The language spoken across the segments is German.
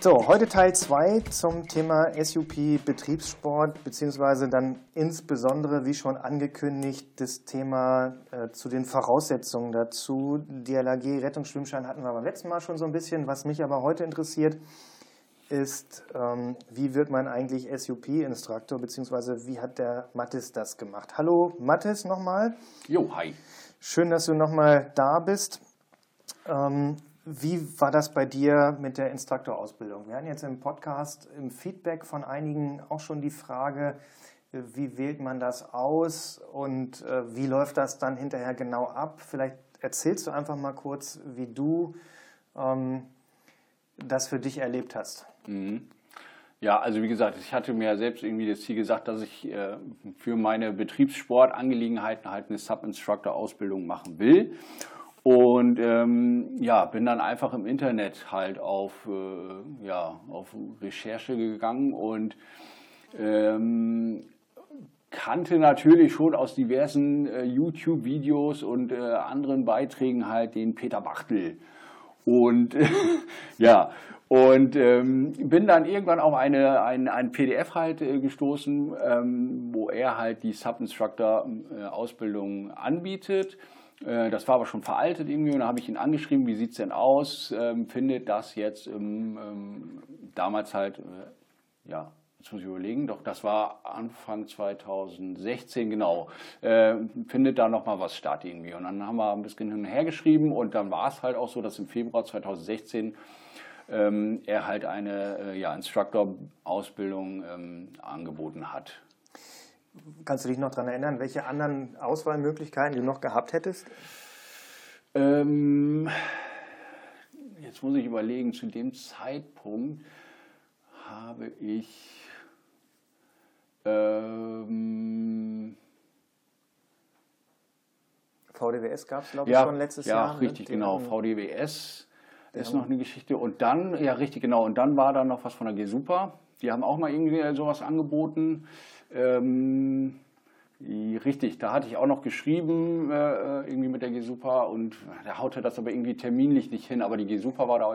So, heute Teil 2 zum Thema SUP Betriebssport, beziehungsweise dann insbesondere, wie schon angekündigt, das Thema äh, zu den Voraussetzungen dazu. DLAG Rettungsschwimmschein hatten wir beim letzten Mal schon so ein bisschen. Was mich aber heute interessiert, ist, ähm, wie wird man eigentlich SUP-Instruktor, beziehungsweise wie hat der Mathis das gemacht? Hallo Mathis nochmal. Jo, hi. Schön, dass du nochmal da bist. Ähm, wie war das bei dir mit der Instruktorausbildung? Wir hatten jetzt im Podcast im Feedback von einigen auch schon die Frage, wie wählt man das aus und äh, wie läuft das dann hinterher genau ab? Vielleicht erzählst du einfach mal kurz, wie du ähm, das für dich erlebt hast. Mhm. Ja, also wie gesagt, ich hatte mir selbst irgendwie das Ziel gesagt, dass ich äh, für meine Betriebssportangelegenheiten halt eine Sub-Instructor-Ausbildung machen will. Und ähm, ja, bin dann einfach im Internet halt auf, äh, ja, auf Recherche gegangen und ähm, kannte natürlich schon aus diversen äh, YouTube-Videos und äh, anderen Beiträgen halt den Peter Bachtel. Und ja, und ähm, bin dann irgendwann auf eine, ein, ein PDF halt äh, gestoßen, ähm, wo er halt die Sub-Instructor-Ausbildung anbietet. Äh, das war aber schon veraltet irgendwie und da habe ich ihn angeschrieben, wie sieht es denn aus? Ähm, findet das jetzt im, ähm, damals halt, äh, ja, jetzt muss ich überlegen, doch das war Anfang 2016, genau, äh, findet da nochmal was statt irgendwie. Und dann haben wir ein bisschen hin und her geschrieben und dann war es halt auch so, dass im Februar 2016 ähm, er halt eine äh, ja, Instructor-Ausbildung ähm, angeboten hat. Kannst du dich noch daran erinnern, welche anderen Auswahlmöglichkeiten du noch gehabt hättest? Ähm, jetzt muss ich überlegen, zu dem Zeitpunkt habe ich ähm, VDWS gab es, glaube ich, ja, schon letztes ja, Jahr. Ja, ne? richtig, ne? genau. VDWS ist noch eine Geschichte. Und dann, ja, richtig, genau. Und dann war da noch was von der G-Super. Die haben auch mal irgendwie sowas angeboten. Ähm, richtig, da hatte ich auch noch geschrieben, äh, irgendwie mit der G-Super und da haute das aber irgendwie terminlich nicht hin. Aber die G-Super war da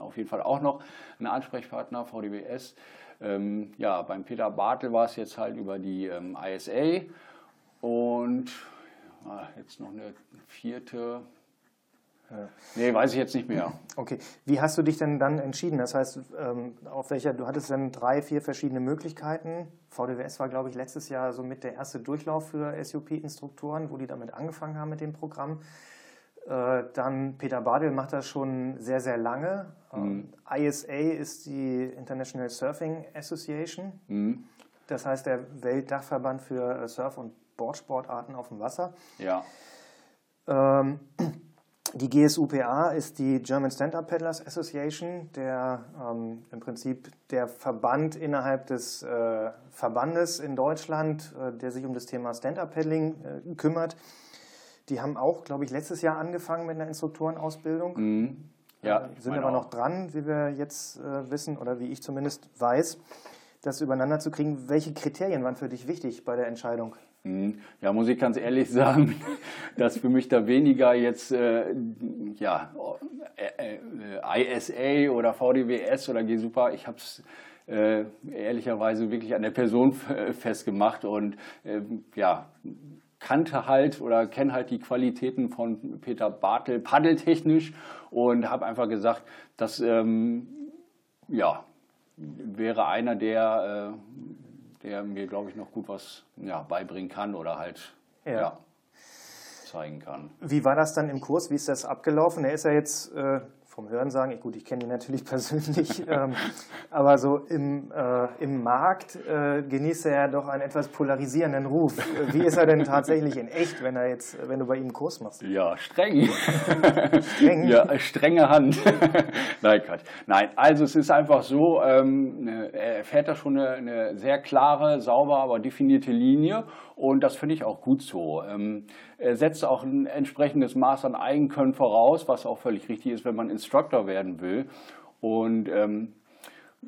auf jeden Fall auch noch ein Ansprechpartner, VDBS. Ähm, ja, beim Peter Bartel war es jetzt halt über die ähm, ISA und ah, jetzt noch eine vierte, ja. Nee, weiß ich jetzt nicht mehr. Okay. Wie hast du dich denn dann entschieden? Das heißt, ähm, auf welcher, du hattest dann drei, vier verschiedene Möglichkeiten. VDWS war, glaube ich, letztes Jahr so mit der erste Durchlauf für SUP-Instruktoren, wo die damit angefangen haben mit dem Programm. Äh, dann Peter Badel macht das schon sehr, sehr lange. Mhm. ISA ist die International Surfing Association. Mhm. Das heißt der Weltdachverband für Surf- und Boardsportarten auf dem Wasser. Ja. Ähm, die GSUPA ist die German Stand-Up Paddlers Association, der ähm, im Prinzip der Verband innerhalb des äh, Verbandes in Deutschland, äh, der sich um das Thema Stand-Up Paddling äh, kümmert. Die haben auch, glaube ich, letztes Jahr angefangen mit einer Instruktorenausbildung. Mhm. Ja, äh, sind aber auch. noch dran, wie wir jetzt äh, wissen oder wie ich zumindest weiß, das übereinander zu kriegen. Welche Kriterien waren für dich wichtig bei der Entscheidung? Mhm. Ja, muss ich ganz ehrlich sagen, dass für mich da weniger jetzt äh, ja, äh, äh ISA oder VDWS oder G-Super, ich habe es äh, ehrlicherweise wirklich an der Person festgemacht und äh, ja, kannte halt oder kenne halt die Qualitäten von Peter Bartel paddeltechnisch und habe einfach gesagt, dass ähm, ja, wäre einer der äh, der mir, glaube ich, noch gut was ja, beibringen kann oder halt ja. ja. zeigen kann. Wie war das dann im Kurs? Wie ist das abgelaufen? Er ist ja jetzt äh, vom Hören sagen, gut, ich kenne ihn natürlich persönlich, ähm, aber so im, äh, im Markt äh, genießt er ja doch einen etwas polarisierenden Ruf. Wie ist er denn tatsächlich in echt, wenn er jetzt, wenn du bei ihm einen Kurs machst? Ja, streng. streng? Ja, strenge Hand. Nein, Quatsch. Nein, also es ist einfach so, ähm, ne, er fährt da schon eine, eine sehr klare, sauber, aber definierte Linie und das finde ich auch gut so. Ähm, er setzt auch ein entsprechendes Maß an Eigenkönnen voraus, was auch völlig richtig ist, wenn man Instructor werden will. Und ähm,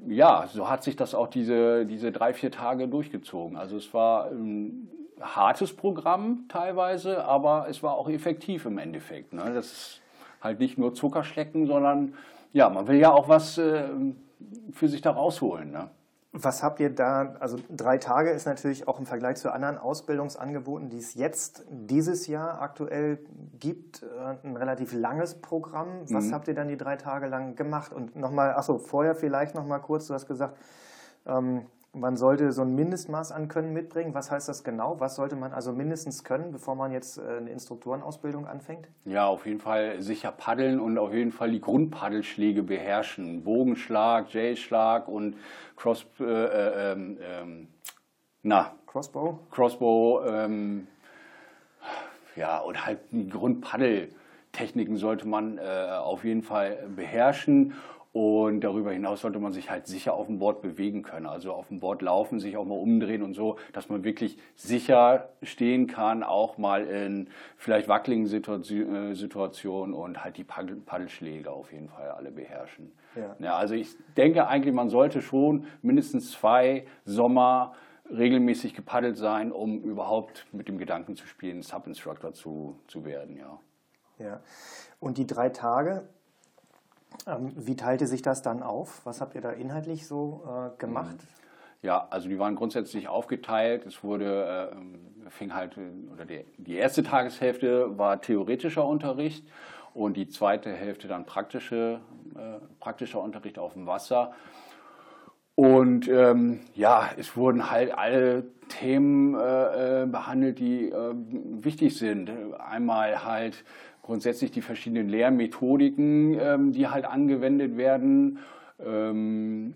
ja, so hat sich das auch diese, diese drei, vier Tage durchgezogen. Also es war ein hartes Programm teilweise, aber es war auch effektiv im Endeffekt. Ne? Das ist halt nicht nur Zuckerschlecken, sondern ja, man will ja auch was äh, für sich da rausholen. Ne? Was habt ihr da, also drei Tage ist natürlich auch im Vergleich zu anderen Ausbildungsangeboten, die es jetzt dieses Jahr aktuell gibt, äh, ein relativ langes Programm. Was mhm. habt ihr dann die drei Tage lang gemacht? Und nochmal, achso, vorher vielleicht nochmal kurz, du hast gesagt, ähm, man sollte so ein Mindestmaß an Können mitbringen. Was heißt das genau? Was sollte man also mindestens können, bevor man jetzt äh, eine Instruktorenausbildung anfängt? Ja, auf jeden Fall sicher paddeln und auf jeden Fall die Grundpaddelschläge beherrschen. Bogenschlag, J-Schlag und Cross, äh, äh, ähm, na, Crossbow. Crossbow, ähm, ja, und halt die Grundpaddeltechniken sollte man äh, auf jeden Fall beherrschen. Und darüber hinaus sollte man sich halt sicher auf dem Board bewegen können. Also auf dem Board laufen, sich auch mal umdrehen und so, dass man wirklich sicher stehen kann, auch mal in vielleicht wackeligen äh, Situationen und halt die Paddelschläge auf jeden Fall alle beherrschen. Ja. ja. also ich denke eigentlich, man sollte schon mindestens zwei Sommer regelmäßig gepaddelt sein, um überhaupt mit dem Gedanken zu spielen, Sub-Instructor zu, zu werden, ja. Ja. Und die drei Tage, wie teilte sich das dann auf? Was habt ihr da inhaltlich so äh, gemacht? Mhm. Ja, also die waren grundsätzlich aufgeteilt. Es wurde, äh, fing halt, oder die, die erste Tageshälfte war theoretischer Unterricht und die zweite Hälfte dann praktische, äh, praktischer Unterricht auf dem Wasser. Und ähm, ja, es wurden halt alle Themen äh, äh behandelt, die äh, wichtig sind. Einmal halt grundsätzlich die verschiedenen Lehrmethodiken, ähm, die halt angewendet werden. Ähm,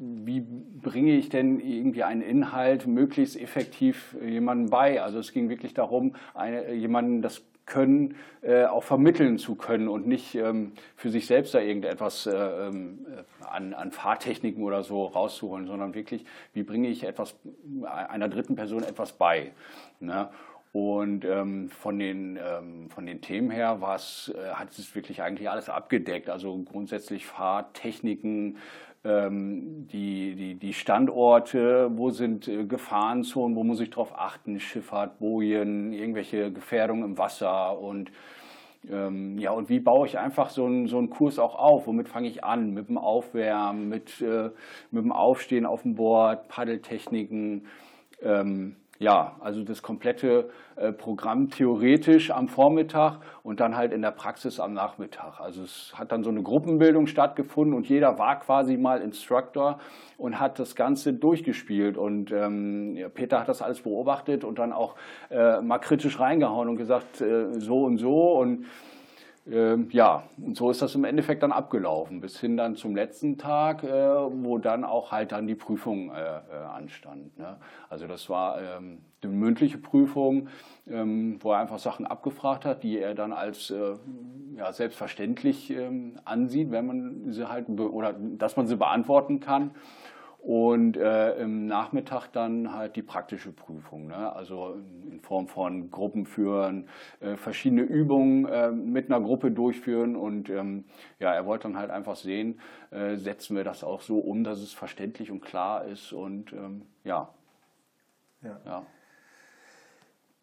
wie bringe ich denn irgendwie einen Inhalt möglichst effektiv jemandem bei? Also es ging wirklich darum, eine, jemanden das Können äh, auch vermitteln zu können und nicht ähm, für sich selbst da irgendetwas äh, ähm, an, an Fahrtechniken oder so rauszuholen, sondern wirklich, wie bringe ich etwas einer dritten Person etwas bei? Ne? Und ähm, von, den, ähm, von den Themen her was, äh, hat es wirklich eigentlich alles abgedeckt. Also grundsätzlich Fahrtechniken, ähm, die, die, die Standorte, wo sind äh, Gefahrenzonen, wo muss ich darauf achten, Schifffahrt, Bojen, irgendwelche Gefährdungen im Wasser und ähm, ja, und wie baue ich einfach so einen, so einen Kurs auch auf? Womit fange ich an? Mit dem Aufwärmen, mit, äh, mit dem Aufstehen auf dem Board, Paddeltechniken. Ähm, ja, also das komplette äh, Programm theoretisch am Vormittag und dann halt in der Praxis am Nachmittag. Also es hat dann so eine Gruppenbildung stattgefunden und jeder war quasi mal Instructor und hat das Ganze durchgespielt. Und ähm, Peter hat das alles beobachtet und dann auch äh, mal kritisch reingehauen und gesagt, äh, so und so und ja, und so ist das im Endeffekt dann abgelaufen, bis hin dann zum letzten Tag, äh, wo dann auch halt dann die Prüfung äh, äh, anstand. Ne? Also das war ähm, eine mündliche Prüfung, ähm, wo er einfach Sachen abgefragt hat, die er dann als ja, selbstverständlich ähm, ansieht, wenn man sie halt oder dass man sie beantworten kann und äh, im Nachmittag dann halt die praktische Prüfung, ne? also in Form von Gruppen führen, äh, verschiedene Übungen äh, mit einer Gruppe durchführen und ähm, ja, er wollte dann halt einfach sehen, äh, setzen wir das auch so um, dass es verständlich und klar ist und ähm, ja. ja. ja.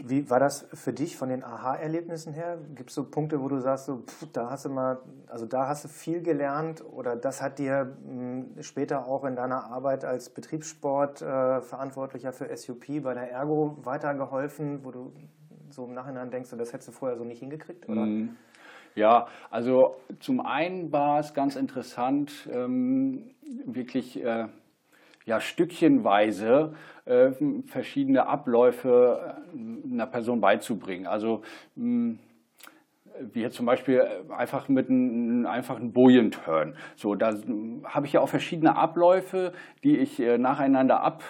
Wie war das für dich von den Aha-Erlebnissen her? Gibt es so Punkte, wo du sagst, so, pff, da hast du mal, also da hast du viel gelernt oder das hat dir mh, hm, später auch in deiner Arbeit als Betriebssportverantwortlicher äh, für SUP bei der Ergo weitergeholfen, wo du so im Nachhinein denkst, das hättest du vorher so nicht hingekriegt? Oder? Mm. Ja, also zum einen war es ganz interessant, ähm, wirklich äh, ja, stückchenweise äh, verschiedene Abläufe äh, einer Person beizubringen. Also mh, wie jetzt zum Beispiel einfach mit einem einfachen Bojen-Turn. So, da habe ich ja auch verschiedene Abläufe, die ich nacheinander ab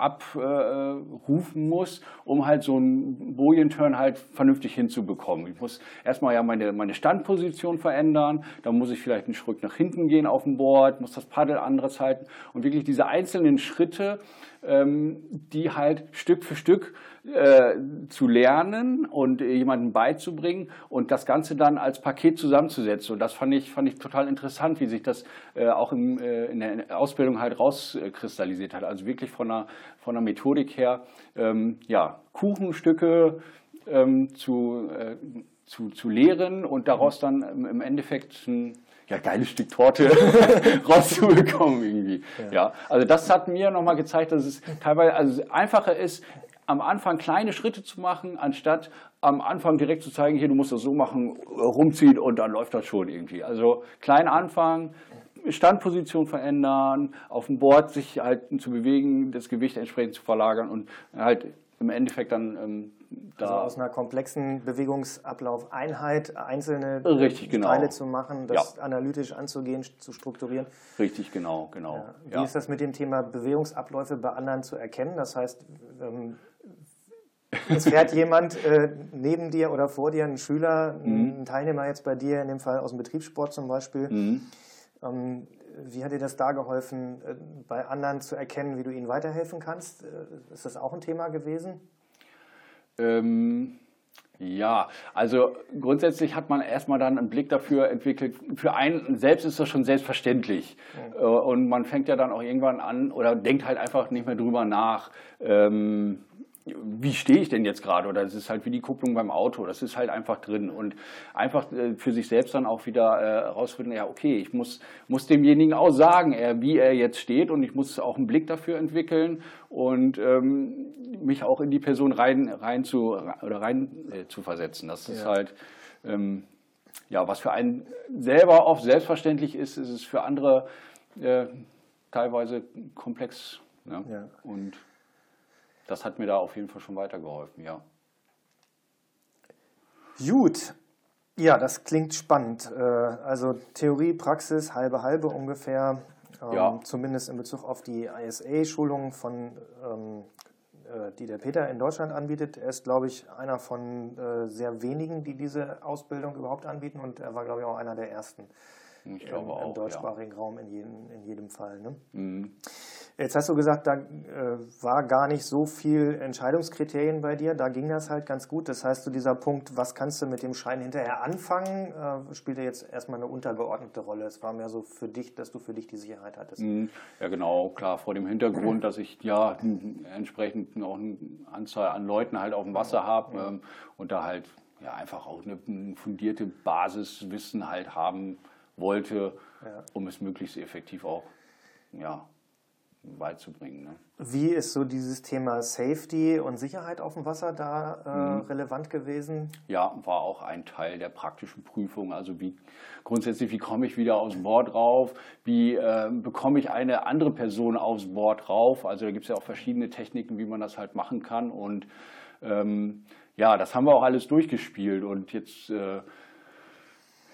abrufen muss, um halt so einen Bojenturn halt vernünftig hinzubekommen. Ich muss erstmal ja meine, meine Standposition verändern, dann muss ich vielleicht einen Schritt nach hinten gehen auf dem Board, muss das Paddel anderes halten und wirklich diese einzelnen Schritte, ähm, die halt Stück für Stück äh, zu lernen und jemandem beizubringen und das Ganze dann als Paket zusammenzusetzen. Und das fand ich, fand ich total interessant, wie sich das äh, auch im, äh, in der Ausbildung halt rauskristallisiert hat. Also wirklich von der, von der Methodik her, ähm, ja, Kuchenstücke ähm, zu, äh, zu, zu lehren und daraus dann im Endeffekt ein ja, geiles Stück Torte rauszubekommen irgendwie. Ja. ja. also das hat mir nochmal gezeigt, dass es teilweise also einfacher ist, am Anfang kleine Schritte zu machen, anstatt am Anfang direkt zu zeigen, hier, du musst das so machen, rumziehen und dann läuft das schon irgendwie. Also klein anfangen, Standposition verändern, auf dem Board sich halt zu bewegen, das Gewicht entsprechend zu verlagern und halt im Endeffekt dann ähm, da. Also aus einer komplexen Bewegungsablaufeinheit einzelne Richtig, genau. Teile zu machen, das ja. analytisch anzugehen, zu strukturieren. Richtig, genau, genau. Ja. Wie ja. ist das mit dem Thema Bewegungsabläufe bei anderen zu erkennen? Das heißt, ähm, es fährt jemand äh, neben dir oder vor dir, ein Schüler, mhm. ein Teilnehmer jetzt bei dir, in dem Fall aus dem Betriebssport zum Beispiel. Mhm. Ähm, wie hat dir das da geholfen, äh, bei anderen zu erkennen, wie du ihnen weiterhelfen kannst? Äh, ist das auch ein Thema gewesen? Ähm, ja, also grundsätzlich hat man erstmal dann einen Blick dafür entwickelt. Für einen selbst ist das schon selbstverständlich. Mhm. Und man fängt ja dann auch irgendwann an oder denkt halt einfach nicht mehr drüber nach. Ähm, wie stehe ich denn jetzt gerade? Oder es ist halt wie die Kupplung beim Auto, das ist halt einfach drin. Und einfach äh, für sich selbst dann auch wieder herausfinden, äh, ja, okay, ich muss, muss demjenigen auch sagen, wie er jetzt steht und ich muss auch einen Blick dafür entwickeln und ähm, mich auch in die Person rein, rein zu, oder rein äh, zu versetzen. Das ist ja. halt, ähm, ja, was für einen selber oft selbstverständlich ist, ist es für andere äh, teilweise komplex. Ne? Ja. Und das hat mir da auf jeden Fall schon weitergeholfen, ja. Gut. Ja, das klingt spannend. Äh, also Theorie, Praxis, halbe halbe ungefähr. Ähm, ja. Zumindest in Bezug auf die ISA-Schulungen von ähm, äh, die der Peter in Deutschland anbietet. Er ist, glaube ich, einer von äh, sehr wenigen, die diese Ausbildung überhaupt anbieten und er war, glaube ich, auch einer der ersten ich glaube im, im auch, deutschsprachigen ja. Raum in jedem, in jedem Fall. Ne? Mhm. Jetzt hast du gesagt, da äh, war gar nicht so viel Entscheidungskriterien bei dir, da ging das halt ganz gut. Das heißt, so dieser Punkt, was kannst du mit dem Schein hinterher anfangen, äh, spielte jetzt erstmal eine untergeordnete Rolle. Es war mehr so für dich, dass du für dich die Sicherheit hattest. Mhm. Ja, genau, klar, vor dem Hintergrund, dass ich ja entsprechend noch eine Anzahl an Leuten halt auf dem Wasser habe ähm, und da halt ja einfach auch eine, eine fundierte Basiswissen halt haben wollte, ja. um es möglichst effektiv auch ja, beizubringen. Ne? Wie ist so dieses Thema Safety und Sicherheit auf dem Wasser da äh, mhm. relevant gewesen? Ja, war auch ein Teil der praktischen Prüfung. Also wie grundsätzlich, wie komme ich wieder aufs Board rauf? Wie äh, bekomme ich eine andere Person aufs Board rauf? Also da gibt es ja auch verschiedene Techniken, wie man das halt machen kann. Und ähm, ja, das haben wir auch alles durchgespielt. Und jetzt äh,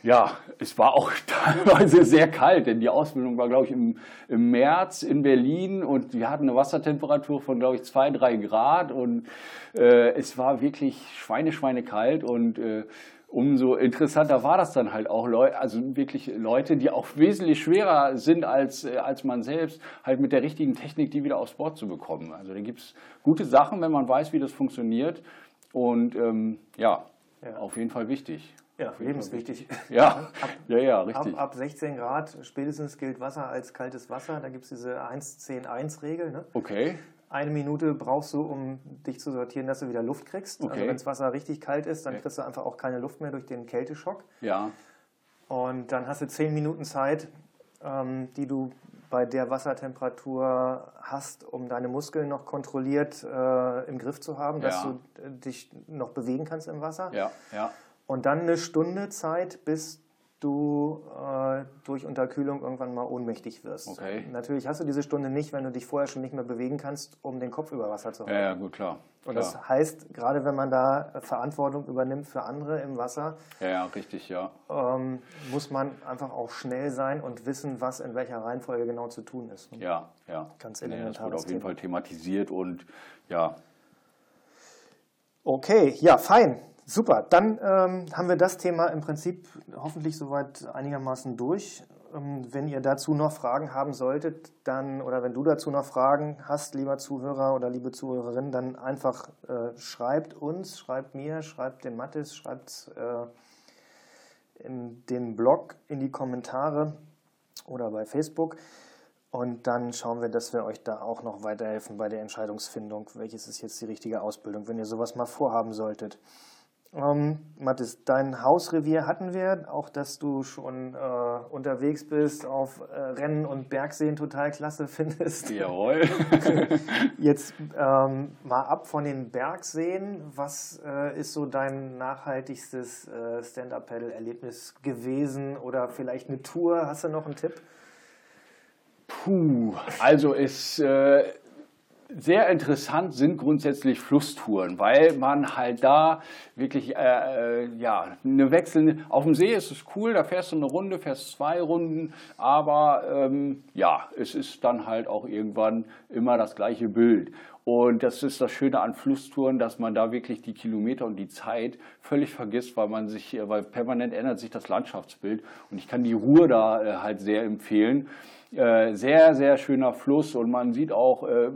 ja, es war auch teilweise sehr kalt, denn die Ausbildung war, glaube ich, im, im März in Berlin und wir hatten eine Wassertemperatur von, glaube ich, zwei, drei Grad und äh, es war wirklich schweine, schweine kalt und äh, umso interessanter war das dann halt auch, Leute, also wirklich Leute, die auch wesentlich schwerer sind als, äh, als man selbst, halt mit der richtigen Technik die wieder aufs Board zu bekommen. Also da gibt es gute Sachen, wenn man weiß, wie das funktioniert und ähm, ja, ja, auf jeden Fall wichtig. Ja, lebenswichtig. Ja, ab, ja, ja, richtig. Ab, ab 16 Grad spätestens gilt Wasser als kaltes Wasser. Da gibt es diese 1-10-1-Regel. Ne? Okay. Eine Minute brauchst du, um dich zu sortieren, dass du wieder Luft kriegst. Also okay. Also wenn das Wasser richtig kalt ist, dann okay. kriegst du einfach auch keine Luft mehr durch den Kälteschock. Ja. Und dann hast du 10 Minuten Zeit, ähm, die du bei der Wassertemperatur hast, um deine Muskeln noch kontrolliert äh, im Griff zu haben, dass ja. du äh, dich noch bewegen kannst im Wasser. Ja, ja. Und dann eine Stunde Zeit, bis du äh, durch Unterkühlung irgendwann mal ohnmächtig wirst. Okay. Natürlich hast du diese Stunde nicht, wenn du dich vorher schon nicht mehr bewegen kannst, um den Kopf über Wasser zu halten. Ja, ja, gut, klar. Und klar. das heißt, gerade wenn man da Verantwortung übernimmt für andere im Wasser, ja, ja, richtig, ja. ähm, muss man einfach auch schnell sein und wissen, was in welcher Reihenfolge genau zu tun ist. Ja, ja. Ganz nee, das wurde auf jeden. Fall thematisiert und ja, Okay, ja, fein. Super. Dann ähm, haben wir das Thema im Prinzip hoffentlich soweit einigermaßen durch. Ähm, wenn ihr dazu noch Fragen haben solltet, dann oder wenn du dazu noch Fragen hast, lieber Zuhörer oder liebe Zuhörerin, dann einfach äh, schreibt uns, schreibt mir, schreibt dem Mathis, schreibt äh, in den Blog in die Kommentare oder bei Facebook. Und dann schauen wir, dass wir euch da auch noch weiterhelfen bei der Entscheidungsfindung, welches ist jetzt die richtige Ausbildung, wenn ihr sowas mal vorhaben solltet. Ähm, Mathis, dein Hausrevier hatten wir, auch dass du schon äh, unterwegs bist, auf äh, Rennen und Bergseen total klasse findest. jawohl. Jetzt ähm, mal ab von den Bergseen. Was äh, ist so dein nachhaltigstes äh, Stand-Up-Paddle-Erlebnis gewesen oder vielleicht eine Tour? Hast du noch einen Tipp? Puh, also ist äh, sehr interessant sind grundsätzlich Flusstouren, weil man halt da wirklich äh, äh, ja eine wechselnde. Auf dem See ist es cool, da fährst du eine Runde, fährst zwei Runden, aber ähm, ja, es ist dann halt auch irgendwann immer das gleiche Bild. Und das ist das Schöne an Flusstouren, dass man da wirklich die Kilometer und die Zeit völlig vergisst, weil man sich, äh, weil permanent ändert sich das Landschaftsbild. Und ich kann die Ruhe da äh, halt sehr empfehlen. Äh, sehr, sehr schöner Fluss und man sieht auch äh, äh,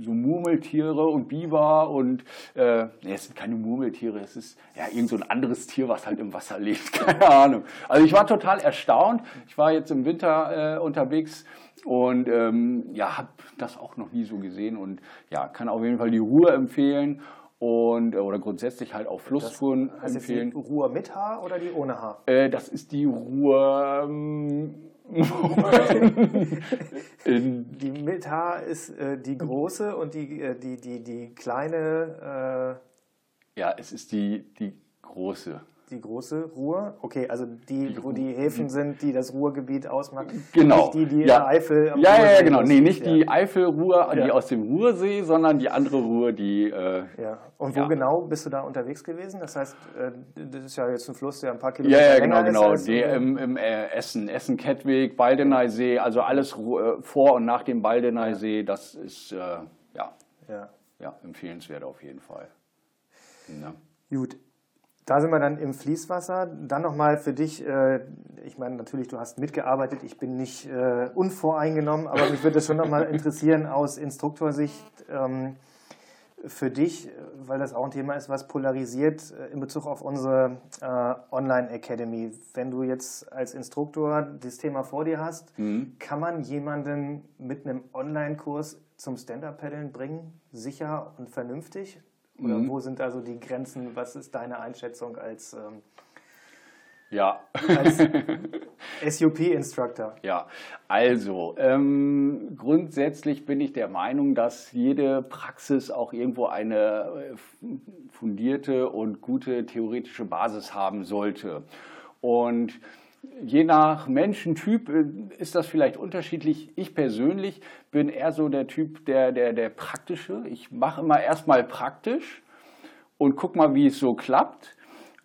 so Murmeltiere und Biber und äh, nee, es sind keine Murmeltiere, es ist ja irgend so ein anderes Tier, was halt im Wasser lebt, keine Ahnung. Also ich war total erstaunt. Ich war jetzt im Winter äh, unterwegs und ähm, ja, habe das auch noch nie so gesehen und ja, kann auf jeden Fall die Ruhe empfehlen und äh, oder grundsätzlich halt auch Flusstouren empfehlen. die Ruhr mit Haar oder die ohne Haar? Äh, das ist die Ruhe. Ähm, Die mit Haar ist äh, die große und die, äh, die, die, die kleine, ja, es ist die, die große. Die große Ruhr. Okay, also die, wo die Häfen sind, die das Ruhrgebiet ausmachen. Genau. Nicht die, die ja. Eifel am Ja, ja, ja, genau. Nee, nicht ja. die Eifelruhr, die Ja. aus dem Ruhrsee, sondern die andere Ruhr, die. Äh, Ja. Und wo Ja. genau bist du da unterwegs gewesen? Das heißt, äh, das ist ja jetzt ein Fluss, der ein paar ja, Kilometer ja, länger genau, genau. ist. als- Die, im im äh, Essen, Essen-Kettwig, Baldeneysee, also alles äh, vor und nach dem Baldeneysee, das ist äh, ja, ja. ja, empfehlenswert auf jeden Fall. Ja. Gut. Da sind wir dann im Fließwasser. Dann nochmal für dich, äh, ich meine natürlich, du hast mitgearbeitet, ich bin nicht äh, unvoreingenommen, aber mich würde das schon nochmal interessieren aus Instruktorsicht ähm, für dich, weil das auch ein Thema ist, was polarisiert äh, in Bezug auf unsere äh, Online Academy. Wenn du jetzt als Instruktor das Thema vor dir hast, kann man jemanden mit einem Online-Kurs zum Stand-Up-Paddeln bringen, sicher und vernünftig? Oder wo sind also die Grenzen? Was ist deine Einschätzung als, ähm, ja. als SUP-Instructor? Ja, also ähm, grundsätzlich bin ich der Meinung, dass jede Praxis auch irgendwo eine äh, fundierte und gute theoretische Basis haben sollte. Und je nach Menschentyp äh, ist das vielleicht unterschiedlich. Ich persönlich bin eher so der Typ, der, der, der praktische. Ich mache immer erstmal praktisch und guck mal, wie es so klappt.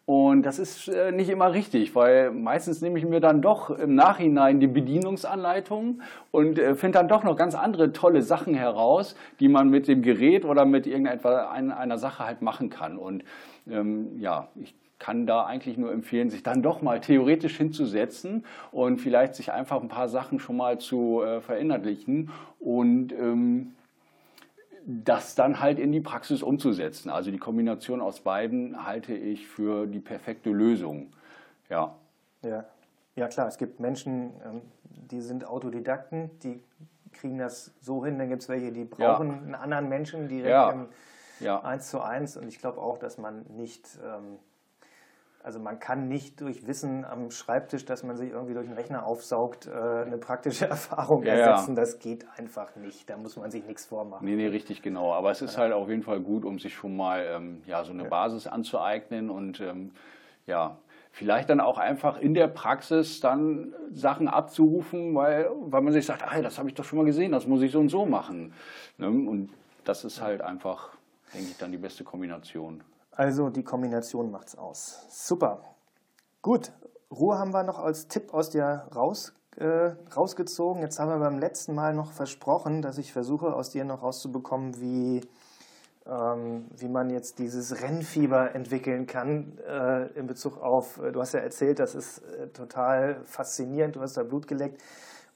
Und das ist äh, nicht immer richtig, weil meistens nehme ich mir dann doch im Nachhinein die Bedienungsanleitung und äh, finde dann doch noch ganz andere tolle Sachen heraus, die man mit dem Gerät oder mit irgendeiner ein, einer Sache halt machen kann. Und ähm, ja, ich kann da eigentlich nur empfehlen, sich dann doch mal theoretisch hinzusetzen und vielleicht sich einfach ein paar Sachen schon mal zu äh, verinnerlichen und ähm, das dann halt in die Praxis umzusetzen. Also die Kombination aus beiden halte ich für die perfekte Lösung. Ja, Ja. ja, klar, es gibt Menschen, ähm, die sind Autodidakten, die kriegen das so hin. Dann gibt es welche, die brauchen einen anderen Menschen direkt Ja. im ja, eins zu eins. Und ich glaube auch, dass man nicht, ähm, also man kann nicht durch Wissen am Schreibtisch, dass man sich irgendwie durch den Rechner aufsaugt, äh, eine praktische Erfahrung Ja, ja. ersetzen. Das geht einfach nicht. Da muss man sich nichts vormachen. nee, nee, richtig genau. Aber es ist halt auf jeden Fall gut, um sich schon mal ähm, ja, so eine Basis anzueignen und ähm, ja, vielleicht dann auch einfach in der Praxis dann Sachen abzurufen, weil, weil man sich sagt, ah, das habe ich doch schon mal gesehen, das muss ich so und so machen. Ne? Und das ist halt einfach, denke ich, dann die beste Kombination. Also die Kombination macht's aus. Super. Gut, Ruhe haben wir noch als Tipp aus dir raus, äh, rausgezogen. Jetzt haben wir beim letzten Mal noch versprochen, dass ich versuche, aus dir noch rauszubekommen, wie ähm, wie man jetzt dieses Rennfieber entwickeln kann äh, in Bezug auf, äh, du hast ja erzählt, das ist äh, total faszinierend, du hast da Blut geleckt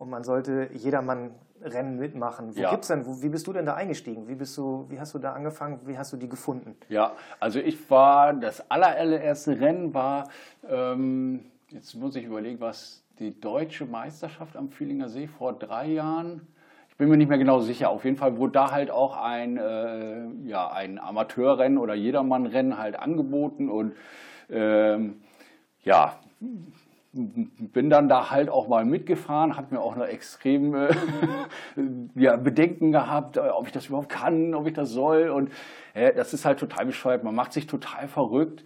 und man sollte jedermann Rennen mitmachen. Wo ja. gibt's denn, wo, wie bist du denn da eingestiegen? Wie, bist du, wie hast du da angefangen? Wie hast du die gefunden? Ja, also ich war, das allererste Rennen war, ähm, jetzt muss ich überlegen, was die deutsche Meisterschaft am Fühlinger See vor drei Jahren ich bin mir nicht mehr genau sicher. Auf jeden Fall wurde da halt auch ein, äh, ja, ein Amateurrennen oder Jedermannrennen halt angeboten und ähm, ja, bin dann da halt auch mal mitgefahren, habe mir auch noch extrem äh, ja, Bedenken gehabt, äh, ob ich das überhaupt kann, ob ich das soll. Und das ist halt total bescheuert. Man macht sich total verrückt.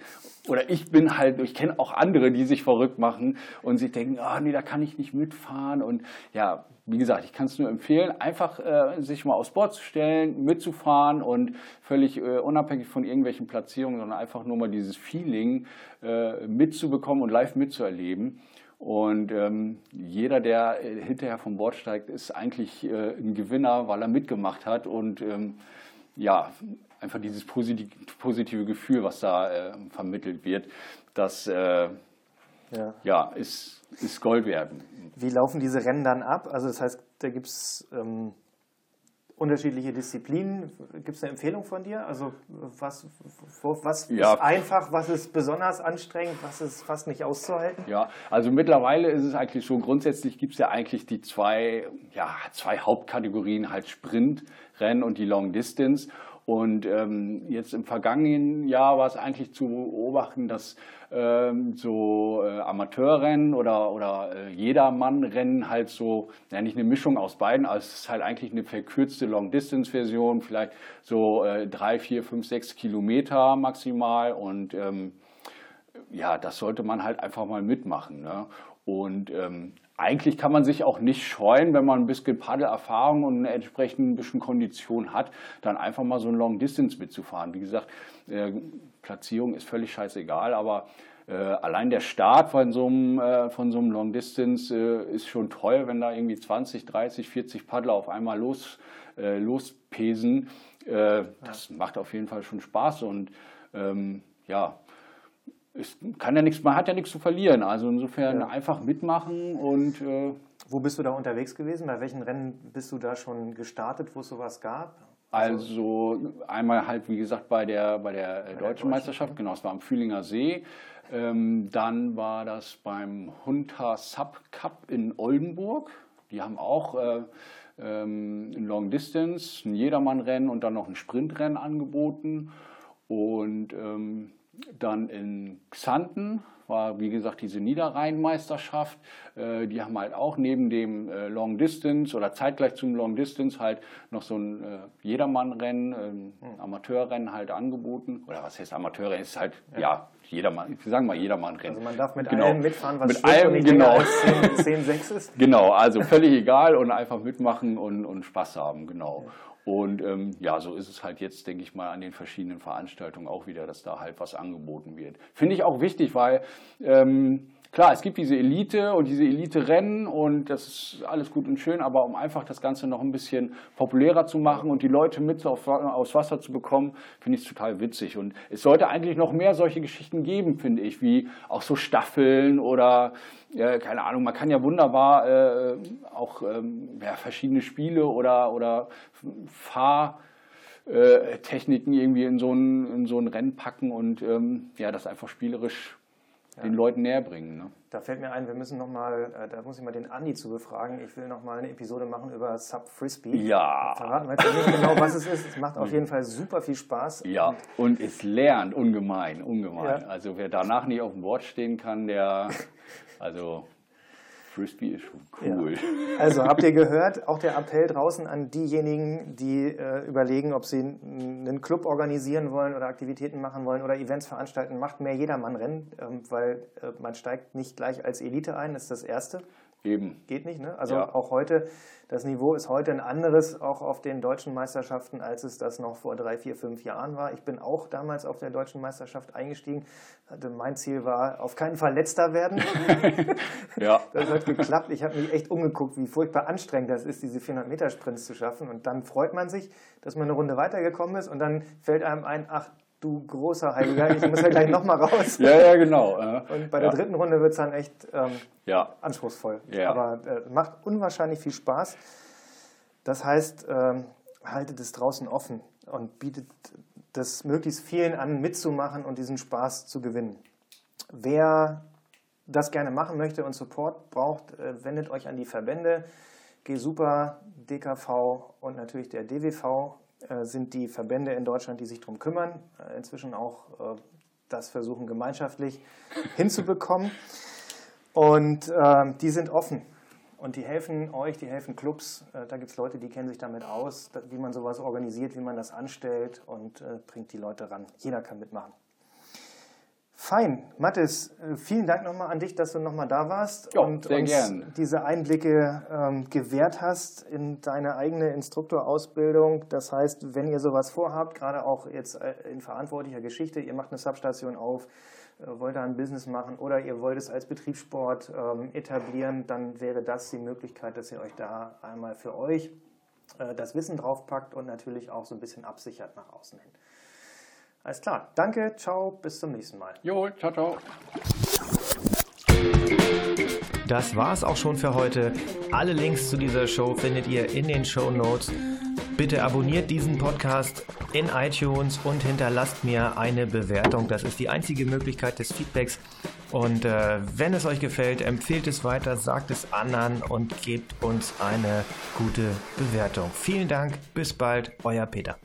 Oder ich bin halt, ich kenne auch andere, die sich verrückt machen und sich denken, ah nee, da kann ich nicht mitfahren. Und ja, wie gesagt, ich kann es nur empfehlen, einfach äh, sich mal aufs Board zu stellen, mitzufahren und völlig äh, unabhängig von irgendwelchen Platzierungen, sondern einfach nur mal dieses Feeling äh, mitzubekommen und live mitzuerleben. Und ähm, jeder, der äh, hinterher vom Bord steigt, ist eigentlich äh, ein Gewinner, weil er mitgemacht hat und ähm, ja, einfach dieses positive, Gefühl, was da äh, vermittelt wird, das ja. ja, ist, ist Gold wert. Wie laufen diese Rennen dann ab? Also das heißt, da gibt es ähm, unterschiedliche Disziplinen. Gibt es eine Empfehlung von dir? Also was, was ja. ist einfach, was ist besonders anstrengend, was ist fast nicht auszuhalten? Ja, also mittlerweile ist es eigentlich so, grundsätzlich gibt es ja eigentlich die zwei, ja, zwei Hauptkategorien, halt Sprintrennen und die Long Distance. Und ähm, jetzt im vergangenen Jahr war es eigentlich zu beobachten, dass ähm, so äh, Amateurrennen oder, oder äh, Jedermann-Rennen halt so, ja nicht eine Mischung aus beiden, also es ist halt eigentlich eine verkürzte Long-Distance-Version, vielleicht so äh, drei, vier, fünf, sechs Kilometer maximal und ähm, ja, das sollte man halt einfach mal mitmachen. Ne? Und ähm, eigentlich kann man sich auch nicht scheuen, wenn man ein bisschen Paddelerfahrung und eine entsprechende bisschen Kondition hat, dann einfach mal so ein Long Distance mitzufahren. Wie gesagt, äh, Platzierung ist völlig scheißegal, aber äh, allein der Start von so einem, äh, von so einem Long Distance äh, ist schon toll, wenn da irgendwie 20, 30, 40 Paddler auf einmal los, äh, lospesen. Äh, das macht auf jeden Fall schon Spaß und ähm, ja, es kann ja nichts, man hat ja nichts zu verlieren. Also insofern ja. einfach mitmachen und. Äh wo bist du da unterwegs gewesen? Bei welchen Rennen bist du da schon gestartet, wo es sowas gab? Also, also einmal halt, wie gesagt, bei der, bei der bei deutschen Meisterschaft, genau, es war am Fühlinger See. Ähm, dann war das beim Hunter Sub Cup in Oldenburg. Die haben auch äh, ähm, ein Long Distance, ein Jedermannrennen und dann noch ein Sprintrennen angeboten. Und ähm, dann in Xanten war, wie gesagt, diese Niederrhein-Meisterschaft. Äh, die haben halt auch neben dem äh, Long Distance oder zeitgleich zum Long Distance halt noch so ein äh, Jedermann-Rennen, ein hm. Amateurrennen halt angeboten. Oder was heißt Amateurrennen? Ist halt, ja, ja jedermann, wir sagen mal Jedermann-Rennen. Also man darf mit genau. allem mitfahren, was mit allem, genau. 10, 10, 6 ist. Genau, also völlig egal und einfach mitmachen und, und Spaß haben, genau. Ja. Und ähm, ja, so ist es halt jetzt, denke ich mal, an den verschiedenen Veranstaltungen auch wieder, dass da halt was angeboten wird. Finde ich auch wichtig, weil ähm, klar, es gibt diese Elite und diese Elite-Rennen und das ist alles gut und schön, aber um einfach das Ganze noch ein bisschen populärer zu machen und die Leute mit auf, aufs Wasser zu bekommen, finde ich es total witzig. Und es sollte eigentlich noch mehr solche Geschichten geben, finde ich, wie auch so Staffeln oder äh, keine Ahnung, man kann ja wunderbar äh, auch ähm, ja, verschiedene Spiele oder, oder Fahrtechniken irgendwie in so, ein, in so Rennen packen und ähm, ja, das einfach spielerisch ja. den Leuten näher bringen. Ne? Da fällt mir ein, wir müssen noch mal, äh, da muss ich mal den Andi zu befragen. Ich will noch mal eine Episode machen über Sub Frisbee. Ja. Verraten wir jetzt nicht genau, was es ist. Es macht auf jeden Fall super viel Spaß. Ja, und, und es lernt ungemein, ungemein. Ja. Also wer danach nicht auf dem Board stehen kann, der, also Frisbee ist schon cool. Ja. Also habt ihr gehört, auch der Appell draußen an diejenigen, die äh, überlegen, ob sie einen Club organisieren wollen oder Aktivitäten machen wollen oder Events veranstalten, macht mehr Jedermann-Rennen, ähm, weil äh, man steigt nicht gleich als Elite ein, das ist das Erste. Eben. Geht nicht, ne? Also ja. auch heute, das Niveau ist heute ein anderes, auch auf den deutschen Meisterschaften, als es das noch vor drei, vier, fünf Jahren war. Ich bin auch damals auf der deutschen Meisterschaft eingestiegen. Also mein Ziel war, auf keinen Fall letzter werden. ja. Das hat geklappt. Ich habe mich echt umgeguckt, wie furchtbar anstrengend das ist, diese 400 Meter Sprints zu schaffen. Und dann freut man sich, dass man eine Runde weitergekommen ist und dann fällt einem ein, ach, du großer Heiliger, ich muss ja gleich nochmal raus. ja, ja, genau. Und bei der ja. dritten Runde wird es dann echt ähm, ja. anspruchsvoll. Ja. Aber äh, macht unwahrscheinlich viel Spaß. Das heißt, ähm, haltet es draußen offen und bietet das möglichst vielen an, mitzumachen und diesen Spaß zu gewinnen. Wer das gerne machen möchte und Support braucht, äh, wendet euch an die Verbände. G-Super, DKV und natürlich der DWV sind die Verbände in Deutschland, die sich darum kümmern, äh, inzwischen auch äh, das versuchen gemeinschaftlich hinzubekommen. Und äh, die sind offen und die helfen euch, die helfen Clubs. Äh, da gibt es Leute, die kennen sich damit aus, wie man sowas organisiert, wie man das anstellt und äh, bringt die Leute ran. Jeder kann mitmachen. Fein. Mathis, äh, vielen Dank nochmal an dich, dass du nochmal da warst jo, und uns gern. diese Einblicke ähm, gewährt hast in deine eigene Instruktorausbildung. Das heißt, wenn ihr sowas vorhabt, gerade auch jetzt äh, in verantwortlicher Geschichte, ihr macht eine Substation auf, äh, wollt da ein Business machen oder ihr wollt es als Betriebssport ähm, etablieren, dann wäre das die Möglichkeit, dass ihr euch da einmal für euch äh, das Wissen draufpackt und natürlich auch so ein bisschen absichert nach außen hin. Alles klar. Danke, ciao, bis zum nächsten Mal. Jo, ciao, ciao. Das war's auch schon für heute. Alle Links zu dieser Show findet ihr in den Show Notes. Bitte abonniert diesen Podcast in iTunes und hinterlasst mir eine Bewertung. Das ist die einzige Möglichkeit des Feedbacks. Und äh, wenn es euch gefällt, empfehlt es weiter, sagt es anderen und gebt uns eine gute Bewertung. Vielen Dank, bis bald, euer Peter.